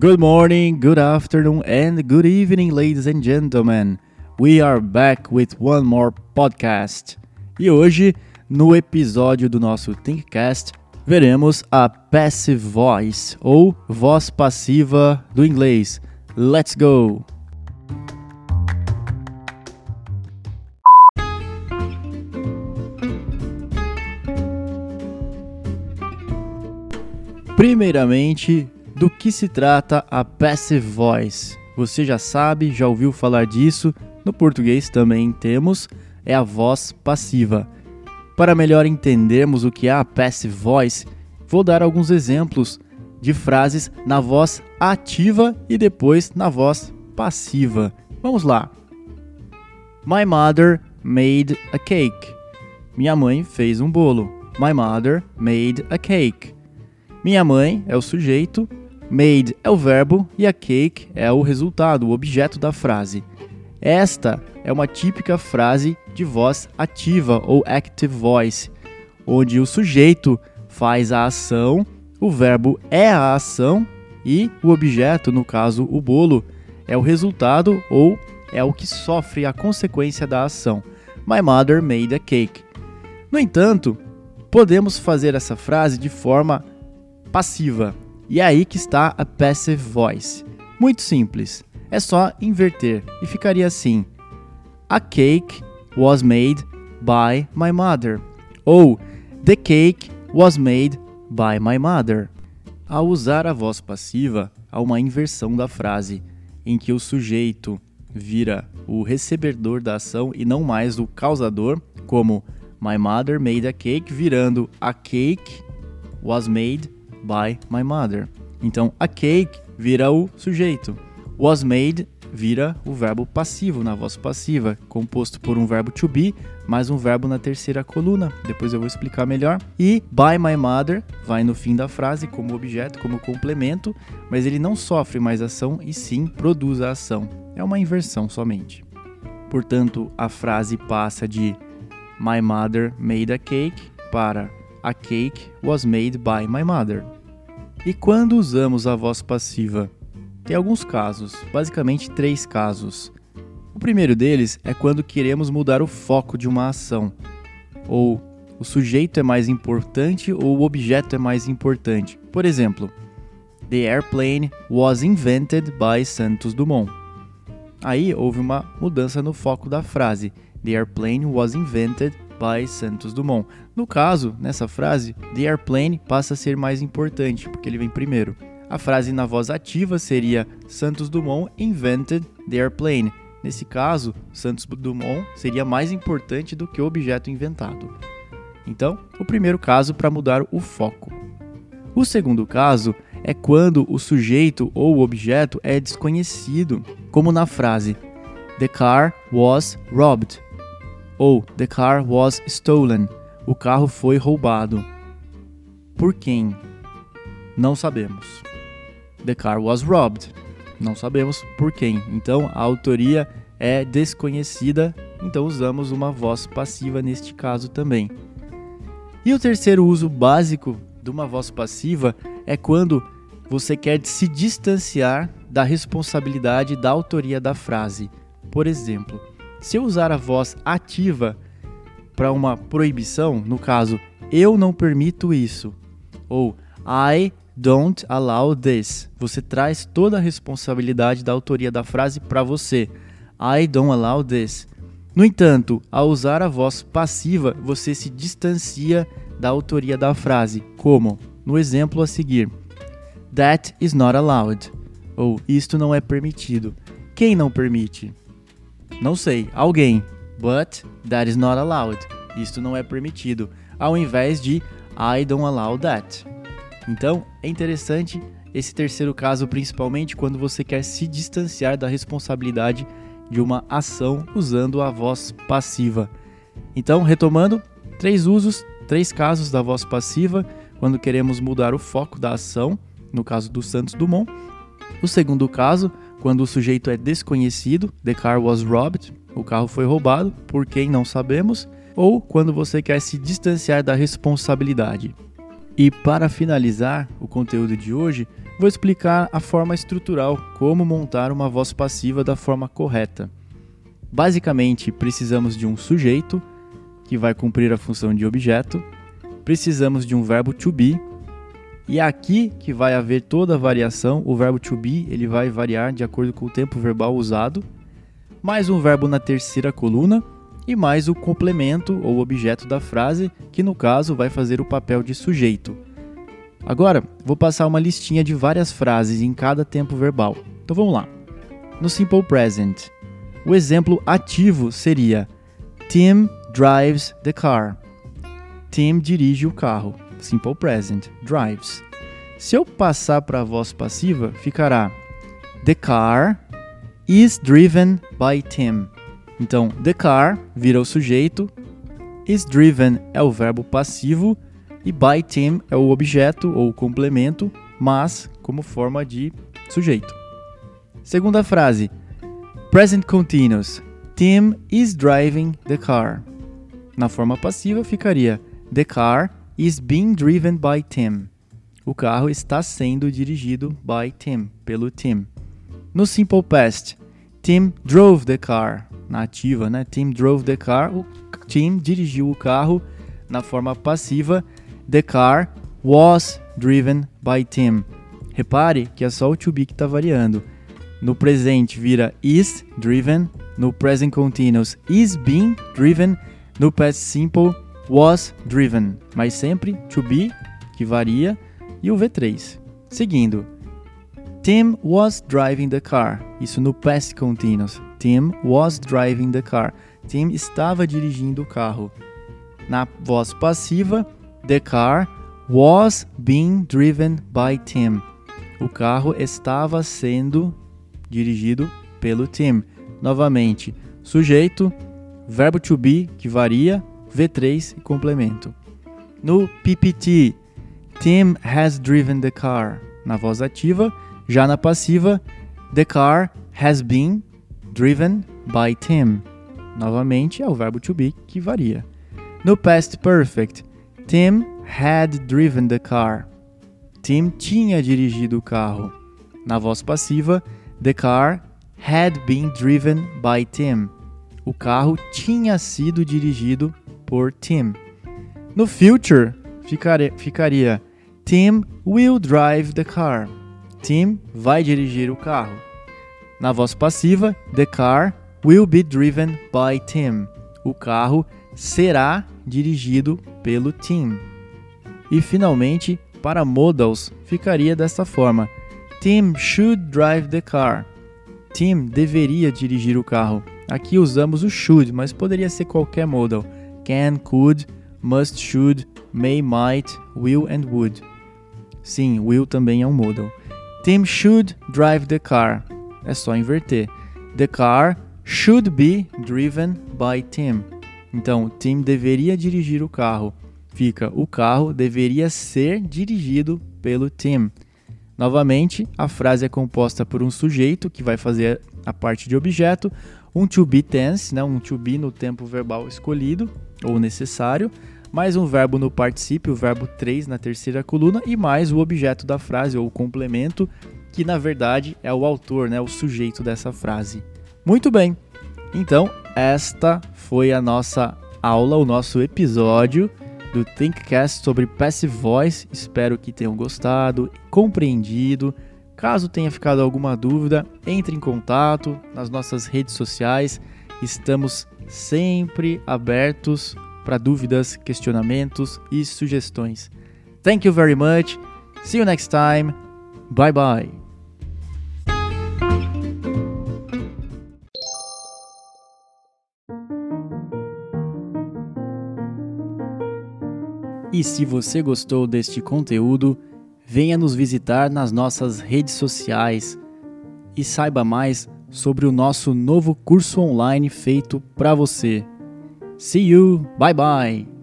Good morning, good afternoon, and good evening, ladies and gentlemen. We are back with one more podcast. E hoje, no episódio do nosso Thinkcast, veremos a passive voice ou voz passiva do inglês. Let's go! Primeiramente, do que se trata a passive voice? Você já sabe, já ouviu falar disso? No português também temos, é a voz passiva. Para melhor entendermos o que é a passive voice, vou dar alguns exemplos de frases na voz ativa e depois na voz passiva. Vamos lá. My mother made a cake. Minha mãe fez um bolo. My mother made a cake. Minha mãe é o sujeito, made é o verbo e a cake é o resultado, o objeto da frase. Esta é uma típica frase de voz ativa ou active voice, onde o sujeito faz a ação, o verbo é a ação e o objeto, no caso o bolo, é o resultado ou é o que sofre a consequência da ação. My mother made a cake. No entanto, podemos fazer essa frase de forma passiva. E é aí que está a passive voice. Muito simples. É só inverter e ficaria assim: A cake was made by my mother. Ou The cake was made by my mother. Ao usar a voz passiva, há uma inversão da frase, em que o sujeito vira o recebedor da ação e não mais o causador, como My mother made a cake, virando a cake was made by my mother. Então, a cake vira o sujeito. Was made vira o verbo passivo na voz passiva, composto por um verbo to be mais um verbo na terceira coluna. Depois eu vou explicar melhor. E by my mother vai no fim da frase como objeto, como complemento, mas ele não sofre mais ação e sim produz a ação. É uma inversão somente. Portanto, a frase passa de My mother made a cake para a cake was made by my mother. E quando usamos a voz passiva? Tem alguns casos, basicamente três casos. O primeiro deles é quando queremos mudar o foco de uma ação, ou o sujeito é mais importante ou o objeto é mais importante. Por exemplo, The airplane was invented by Santos Dumont. Aí houve uma mudança no foco da frase. The airplane was invented by Santos Dumont. No caso, nessa frase, the airplane passa a ser mais importante, porque ele vem primeiro. A frase na voz ativa seria Santos Dumont invented the airplane. Nesse caso, Santos Dumont seria mais importante do que o objeto inventado. Então, o primeiro caso para mudar o foco. O segundo caso é quando o sujeito ou o objeto é desconhecido, como na frase The car was robbed ou The car was stolen. O carro foi roubado. Por quem? Não sabemos. The car was robbed. Não sabemos por quem. Então a autoria é desconhecida, então usamos uma voz passiva neste caso também. E o terceiro uso básico de uma voz passiva é quando você quer se distanciar da responsabilidade da autoria da frase. Por exemplo, se eu usar a voz ativa para uma proibição, no caso, eu não permito isso, ou I don't allow this, você traz toda a responsabilidade da autoria da frase para você. I don't allow this. No entanto, ao usar a voz passiva, você se distancia da autoria da frase, como no exemplo a seguir: That is not allowed. Ou isto não é permitido. Quem não permite? Não sei, alguém. But that is not allowed. Isto não é permitido. Ao invés de I don't allow that. Então, é interessante esse terceiro caso, principalmente quando você quer se distanciar da responsabilidade de uma ação usando a voz passiva. Então, retomando, três usos, três casos da voz passiva quando queremos mudar o foco da ação, no caso do Santos Dumont. O segundo caso, quando o sujeito é desconhecido, the car was robbed, o carro foi roubado, por quem não sabemos, ou quando você quer se distanciar da responsabilidade. E para finalizar o conteúdo de hoje, vou explicar a forma estrutural, como montar uma voz passiva da forma correta. Basicamente, precisamos de um sujeito, que vai cumprir a função de objeto, precisamos de um verbo to be, e é aqui que vai haver toda a variação, o verbo to be ele vai variar de acordo com o tempo verbal usado, mais um verbo na terceira coluna e mais o complemento ou objeto da frase, que no caso vai fazer o papel de sujeito. Agora, vou passar uma listinha de várias frases em cada tempo verbal. Então vamos lá. No simple present, o exemplo ativo seria Tim drives the car. Tim dirige o carro. Simple present, drives. Se eu passar para a voz passiva, ficará The car is driven by Tim. Então, the car vira o sujeito, is driven é o verbo passivo e by Tim é o objeto ou complemento, mas como forma de sujeito. Segunda frase. Present continuous. Tim is driving the car. Na forma passiva ficaria The car is being driven by Tim. O carro está sendo dirigido by Tim, pelo Tim. No simple past, Tim drove the car. Na ativa, né? Tim drove the car. O Tim dirigiu o carro. Na forma passiva, The car was driven by Tim. Repare que é só o to be que está variando. No presente vira is driven, no present continuous is being driven, no past simple was driven, mas sempre to be que varia e o V3. Seguindo, Tim was driving the car. Isso no past continuous. Tim was driving the car. Tim estava dirigindo o carro. Na voz passiva, The car was being driven by Tim. O carro estava sendo dirigido pelo Tim. Novamente, sujeito, verbo to be, que varia, V3 e complemento. No PPT, Tim has driven the car. Na voz ativa, já na passiva, the car has been driven by Tim. Novamente, é o verbo to be que varia. No past perfect, Tim had driven the car. Tim tinha dirigido o carro. Na voz passiva, the car had been driven by Tim. O carro tinha sido dirigido por Tim. No future, ficaria, Tim will drive the car. Tim vai dirigir o carro. Na voz passiva, the car will be driven by Tim. O carro será dirigido pelo Tim. E finalmente, para modals, ficaria dessa forma: Tim should drive the car. Tim deveria dirigir o carro. Aqui usamos o should, mas poderia ser qualquer modal: can, could, must, should, may, might, will and would. Sim, will também é um modal. Tim should drive the car. É só inverter. The car should be driven by Tim. Então, Tim deveria dirigir o carro. Fica, o carro deveria ser dirigido pelo Tim. Novamente, a frase é composta por um sujeito que vai fazer a parte de objeto, um to be tense, né, um to be no tempo verbal escolhido ou necessário, mais um verbo no particípio, o verbo 3 na terceira coluna e mais o objeto da frase ou o complemento, que na verdade é o autor, né, o sujeito dessa frase. Muito bem. Então, esta foi a nossa aula, o nosso episódio do ThinkCast sobre Passive Voice. Espero que tenham gostado, compreendido. Caso tenha ficado alguma dúvida, entre em contato nas nossas redes sociais. Estamos sempre abertos para dúvidas, questionamentos e sugestões. Thank you very much. See you next time. Bye bye. E se você gostou deste conteúdo, venha nos visitar nas nossas redes sociais e saiba mais sobre o nosso novo curso online feito para você. See you, bye bye!